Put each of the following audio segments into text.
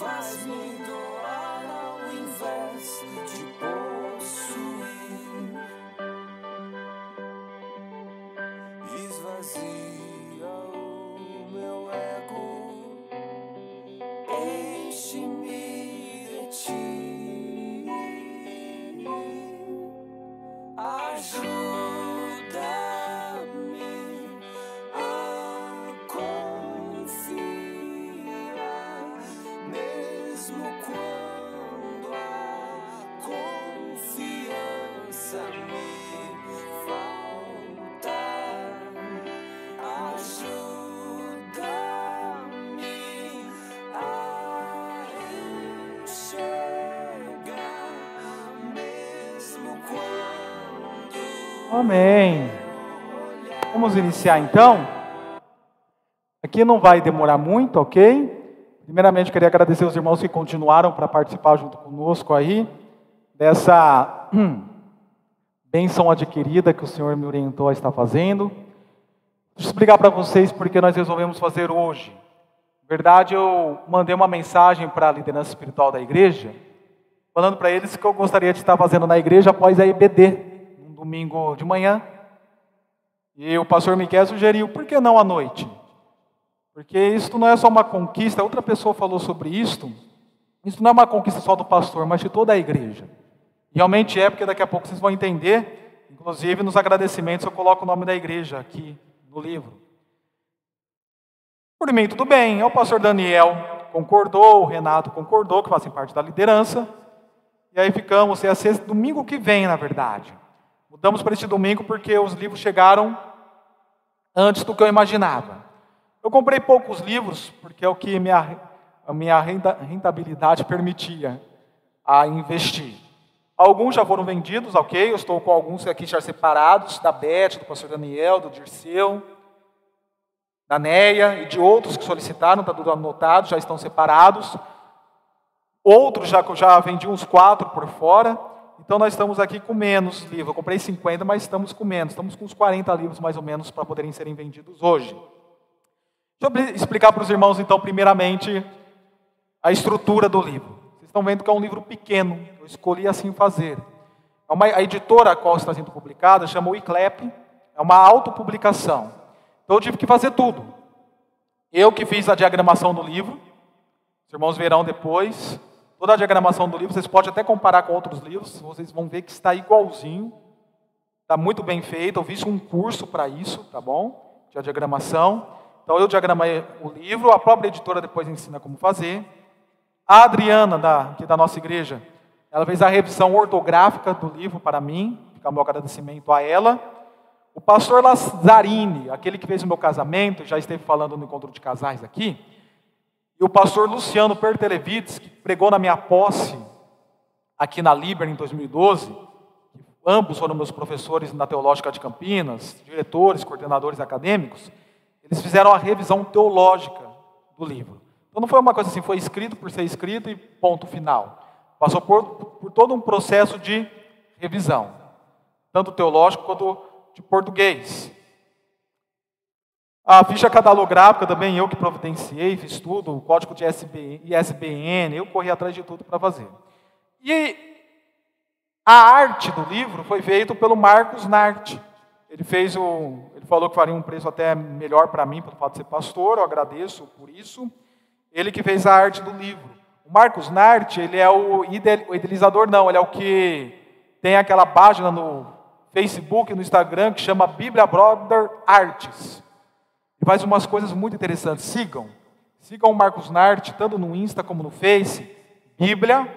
Faz-me doar ao invés de Amém. Vamos iniciar então? Aqui não vai demorar muito, ok? Primeiramente, queria agradecer os irmãos que continuaram para participar junto conosco aí, dessa hum, bênção adquirida que o Senhor me orientou a estar fazendo. Deixa eu explicar para vocês porque nós resolvemos fazer hoje. Na verdade, eu mandei uma mensagem para a liderança espiritual da igreja, falando para eles que eu gostaria de estar fazendo na igreja após a IBD, domingo de manhã. E o pastor Miquel sugeriu, por que não à noite? Porque isso não é só uma conquista, outra pessoa falou sobre isso. Isso não é uma conquista só do pastor, mas de toda a igreja. Realmente é, porque daqui a pouco vocês vão entender. Inclusive, nos agradecimentos, eu coloco o nome da igreja aqui no livro. Por mim, tudo bem. O pastor Daniel concordou, o Renato concordou, que fazem parte da liderança. E aí ficamos, ia ser domingo que vem, na verdade. Mudamos para este domingo porque os livros chegaram antes do que eu imaginava. Eu comprei poucos livros, porque é o que minha, a minha rentabilidade permitia a investir. Alguns já foram vendidos, ok? Eu estou com alguns aqui já separados, da Beth, do pastor Daniel, do Dirceu, da Neia e de outros que solicitaram, está tudo anotado, já estão separados. Outros já, já vendi uns quatro por fora, então nós estamos aqui com menos livros. Eu comprei 50, mas estamos com menos. Estamos com uns 40 livros mais ou menos para poderem serem vendidos hoje. Deixa eu explicar para os irmãos, então, primeiramente, a estrutura do livro. Vocês estão vendo que é um livro pequeno, eu escolhi assim fazer. É uma, a editora a qual está sendo publicada chama ICLEP, é uma autopublicação. Então eu tive que fazer tudo. Eu que fiz a diagramação do livro, os irmãos verão depois. Toda a diagramação do livro, vocês podem até comparar com outros livros, vocês vão ver que está igualzinho. Está muito bem feito, eu fiz um curso para isso, tá bom? De diagramação. Então eu diagramei o livro, a própria editora depois ensina como fazer. A Adriana, da, da nossa igreja, ela fez a revisão ortográfica do livro para mim, fica meu agradecimento a ela. O pastor Lazzarini, aquele que fez o meu casamento, já esteve falando no encontro de casais aqui, e o pastor Luciano Pertelevides, que pregou na minha posse aqui na Liber em 2012, ambos foram meus professores na Teológica de Campinas, diretores, coordenadores acadêmicos, eles fizeram a revisão teológica do livro. Então não foi uma coisa assim, foi escrito por ser escrito e ponto final. Passou por, por todo um processo de revisão, tanto teológico quanto de português. A ficha catalográfica também eu que providenciei, fiz tudo, o código de SB, ISBN, eu corri atrás de tudo para fazer. E a arte do livro foi feita pelo Marcos Nart. Ele fez o, ele falou que faria um preço até melhor para mim pelo fato de ser pastor, eu agradeço por isso. Ele que fez a arte do livro. O Marcos Nart, ele é o idealizador não, ele é o que tem aquela página no Facebook, no Instagram, que chama Bíblia Brother Arts. E faz umas coisas muito interessantes. Sigam. Sigam o Marcos Nart, tanto no Insta como no Face. Bíblia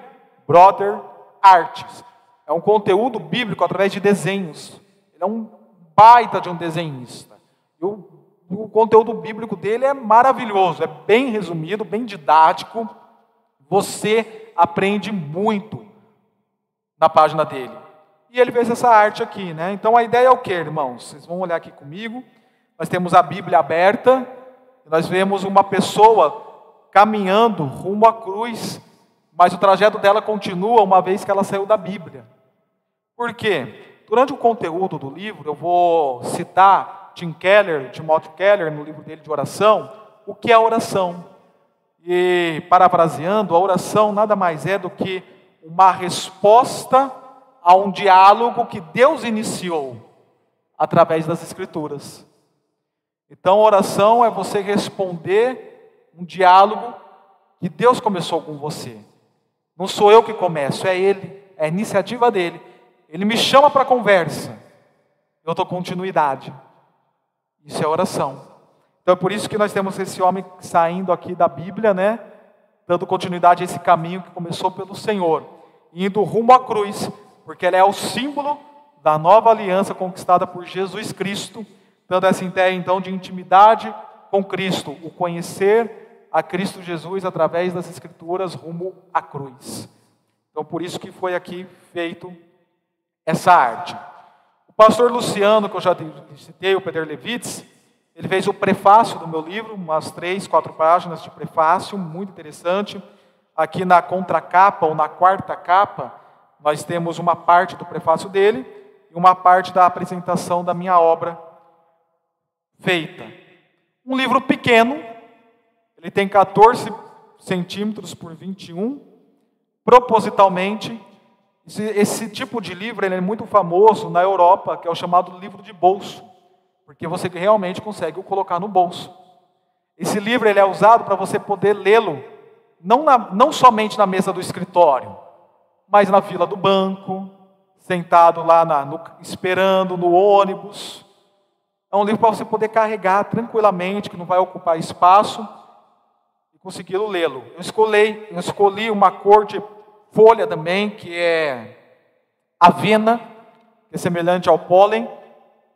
Brother Arts. É um conteúdo bíblico através de desenhos. Ele é um baita de um desenhista. E o, o conteúdo bíblico dele é maravilhoso, é bem resumido, bem didático. Você aprende muito na página dele. E ele fez essa arte aqui, né? Então a ideia é o que, irmãos? Vocês vão olhar aqui comigo. Nós temos a Bíblia aberta, nós vemos uma pessoa caminhando rumo à cruz, mas o trajeto dela continua uma vez que ela saiu da Bíblia. Por quê? Durante o conteúdo do livro, eu vou citar Tim Keller, Timothy Keller, no livro dele de oração, o que é oração. E, parafraseando, a oração nada mais é do que uma resposta a um diálogo que Deus iniciou através das Escrituras. Então, oração é você responder um diálogo que Deus começou com você. Não sou eu que começo, é Ele, é a iniciativa dele. Ele me chama para conversa, eu dou continuidade. Isso é oração. Então é por isso que nós temos esse homem saindo aqui da Bíblia, né? Dando continuidade a esse caminho que começou pelo Senhor, indo rumo à cruz, porque ela é o símbolo da nova aliança conquistada por Jesus Cristo, dando essa ideia então de intimidade com Cristo, o conhecer a Cristo Jesus através das Escrituras rumo à cruz. Então por isso que foi aqui feito essa arte. O pastor Luciano, que eu já citei, o Peter Levitz, ele fez o prefácio do meu livro, umas três, quatro páginas de prefácio, muito interessante. Aqui na contracapa, ou na quarta capa, nós temos uma parte do prefácio dele e uma parte da apresentação da minha obra feita. Um livro pequeno, ele tem 14 centímetros por 21, propositalmente esse, esse tipo de livro é muito famoso na Europa, que é o chamado livro de bolso, porque você realmente consegue o colocar no bolso. Esse livro ele é usado para você poder lê-lo, não, não somente na mesa do escritório, mas na fila do banco, sentado lá na, no, esperando no ônibus. É um livro para você poder carregar tranquilamente, que não vai ocupar espaço, e conseguir lê-lo. Eu escolhi, eu escolhi uma cor de folha também, que é avena, que é semelhante ao pólen,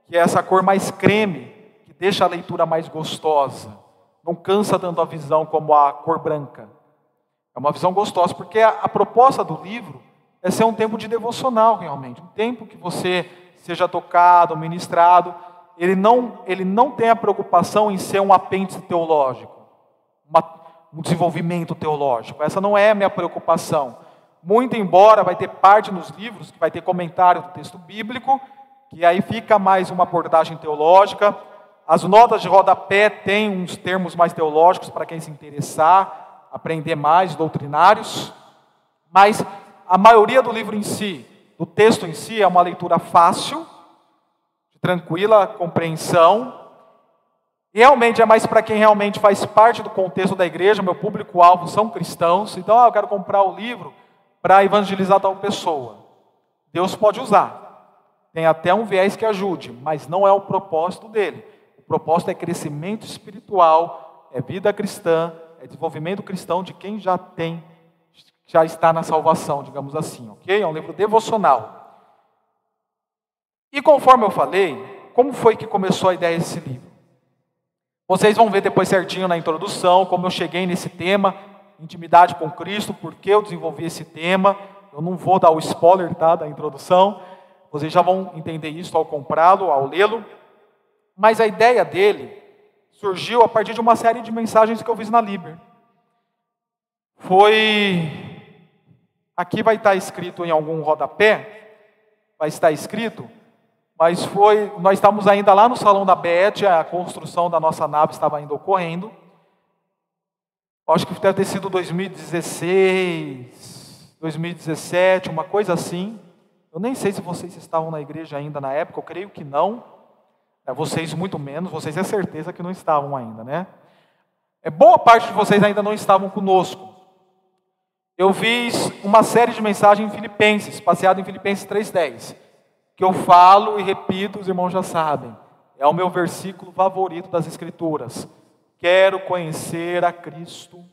que é essa cor mais creme, que deixa a leitura mais gostosa. Não cansa dando a visão como a cor branca. É uma visão gostosa, porque a, a proposta do livro é ser um tempo de devocional, realmente. Um tempo que você seja tocado, ministrado. Ele não, ele não tem a preocupação em ser um apêndice teológico, uma, um desenvolvimento teológico. Essa não é a minha preocupação. Muito embora vai ter parte nos livros que vai ter comentário do texto bíblico, que aí fica mais uma abordagem teológica. As notas de rodapé têm uns termos mais teológicos para quem se interessar, aprender mais doutrinários, mas a maioria do livro em si, do texto em si, é uma leitura fácil, de tranquila compreensão. Realmente é mais para quem realmente faz parte do contexto da igreja, meu público-alvo são cristãos, então ah, eu quero comprar o livro para evangelizar tal pessoa. Deus pode usar. Tem até um viés que ajude, mas não é o propósito dele. O propósito é crescimento espiritual, é vida cristã, é desenvolvimento cristão de quem já tem, já está na salvação, digamos assim, ok? É um livro devocional. E conforme eu falei, como foi que começou a ideia desse livro? Vocês vão ver depois certinho na introdução como eu cheguei nesse tema, intimidade com Cristo, porque eu desenvolvi esse tema. Eu não vou dar o spoiler tá, da introdução, vocês já vão entender isso ao comprá-lo, ao lê-lo. Mas a ideia dele surgiu a partir de uma série de mensagens que eu fiz na Liber. Foi. Aqui vai estar escrito em algum rodapé, vai estar escrito, mas foi. Nós estávamos ainda lá no salão da BET, a construção da nossa nave estava ainda ocorrendo. Acho que deve ter sido 2016, 2017, uma coisa assim. Eu nem sei se vocês estavam na igreja ainda na época, eu creio que não. É, vocês muito menos, vocês é certeza que não estavam ainda, né? É boa parte de vocês ainda não estavam conosco. Eu fiz uma série de mensagens em Filipenses, passeado em Filipenses 3:10. Que eu falo e repito, os irmãos já sabem. É o meu versículo favorito das Escrituras. Quero conhecer a Cristo,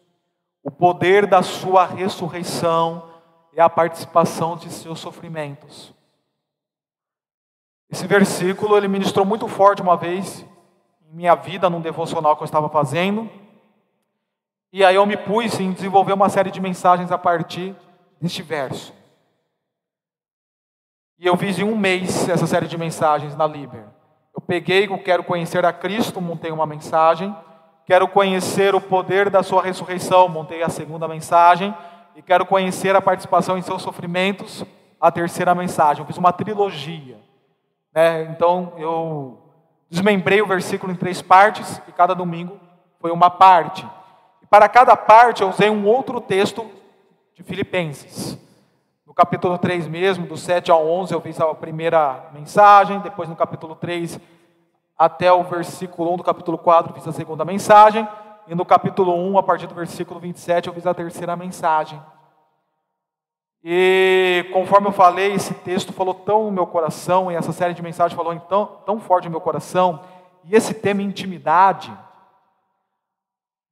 o poder da Sua ressurreição e a participação de seus sofrimentos. Esse versículo ele ministrou muito forte uma vez em minha vida, num devocional que eu estava fazendo. E aí eu me pus em desenvolver uma série de mensagens a partir deste verso. E eu fiz em um mês essa série de mensagens na Liber. Eu peguei o Quero Conhecer a Cristo, montei uma mensagem. Quero conhecer o poder da sua ressurreição, montei a segunda mensagem. E quero conhecer a participação em seus sofrimentos, a terceira mensagem. Eu fiz uma trilogia. Né? Então eu desmembrei o versículo em três partes e cada domingo foi uma parte. E para cada parte eu usei um outro texto de Filipenses. No capítulo 3 mesmo, do 7 ao 11, eu fiz a primeira mensagem, depois no capítulo 3 até o versículo 1 do capítulo 4 fiz a segunda mensagem, e no capítulo 1, a partir do versículo 27, eu fiz a terceira mensagem. E conforme eu falei, esse texto falou tão no meu coração, e essa série de mensagens falou tão, tão forte no meu coração, e esse tema intimidade,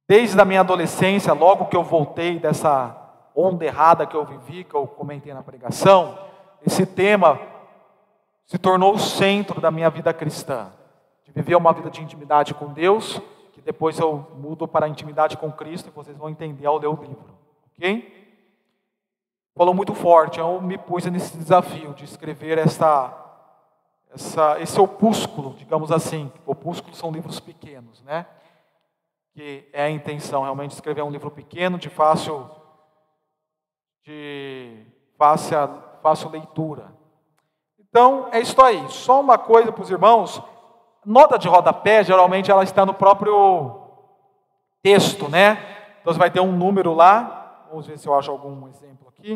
desde a minha adolescência, logo que eu voltei dessa onda errada que eu vivi, que eu comentei na pregação, esse tema se tornou o centro da minha vida cristã, de viver uma vida de intimidade com Deus, que depois eu mudo para a intimidade com Cristo, e vocês vão entender ao ler o livro, ok? falou muito forte. Eu me pus nesse desafio de escrever essa, essa, esse opúsculo, digamos assim. Opúsculos são livros pequenos, né? Que é a intenção realmente escrever um livro pequeno, de fácil, de fácil, fácil leitura. Então, é isso aí. Só uma coisa para os irmãos. Nota de rodapé, geralmente, ela está no próprio texto, né? Então, você vai ter um número lá, Vamos ver se eu acho algum exemplo aqui.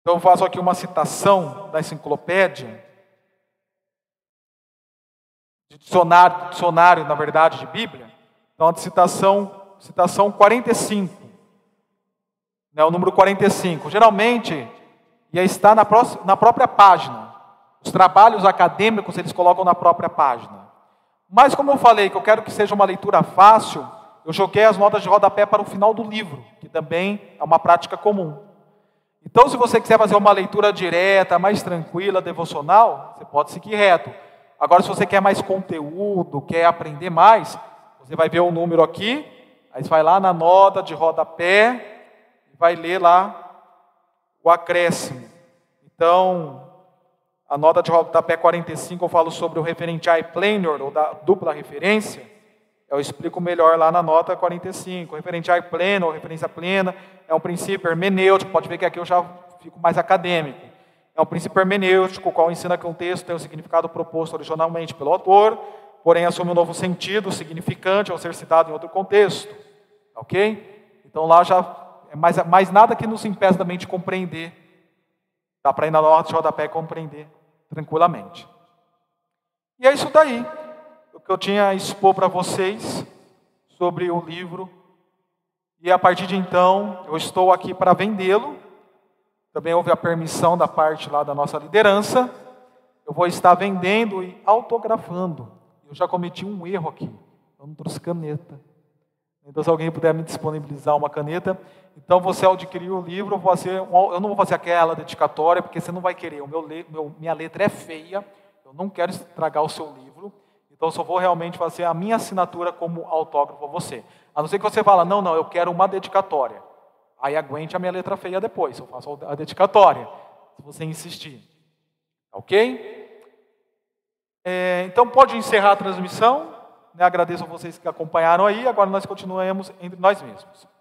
Então, eu faço aqui uma citação da enciclopédia, de dicionário, dicionário, na verdade, de Bíblia. Então, a citação, citação 45, né, o número 45. Geralmente, ia estar na, próxima, na própria página. Os trabalhos acadêmicos, eles colocam na própria página. Mas, como eu falei, que eu quero que seja uma leitura fácil, eu joguei as notas de rodapé para o final do livro, que também é uma prática comum. Então, se você quiser fazer uma leitura direta, mais tranquila, devocional, você pode seguir reto. Agora, se você quer mais conteúdo, quer aprender mais, você vai ver o número aqui, aí vai lá na nota de rodapé e vai ler lá o acréscimo. Então, a nota de rodapé 45 eu falo sobre o referente I-planar, ou da dupla referência. Eu explico melhor lá na nota 45. Referente a pleno ou referência plena é um princípio hermenêutico. Pode ver que aqui eu já fico mais acadêmico. É um princípio hermenêutico, o qual ensina que um texto tem o significado proposto originalmente pelo autor, porém assume um novo sentido significante ao ser citado em outro contexto. Ok? Então lá já é mais, mais nada que nos impeça da mente compreender. Dá para ir na nota de rodapé e compreender tranquilamente. E é isso daí o que eu tinha a expor para vocês sobre o livro. E a partir de então, eu estou aqui para vendê-lo. Também houve a permissão da parte lá da nossa liderança. Eu vou estar vendendo e autografando. Eu já cometi um erro aqui. Eu não trouxe caneta. Então, se alguém puder me disponibilizar uma caneta, então você ao adquirir o livro, fazer, eu não vou fazer aquela dedicatória, porque você não vai querer. O meu, meu, minha letra é feia, eu não quero estragar o seu livro. Então, eu só vou realmente fazer a minha assinatura como autógrafo a você. A não ser que você fala, não, não, eu quero uma dedicatória. Aí aguente a minha letra feia depois, eu faço a dedicatória, se você insistir. Ok? É, então, pode encerrar a transmissão. Né? Agradeço a vocês que acompanharam aí. Agora nós continuamos entre nós mesmos.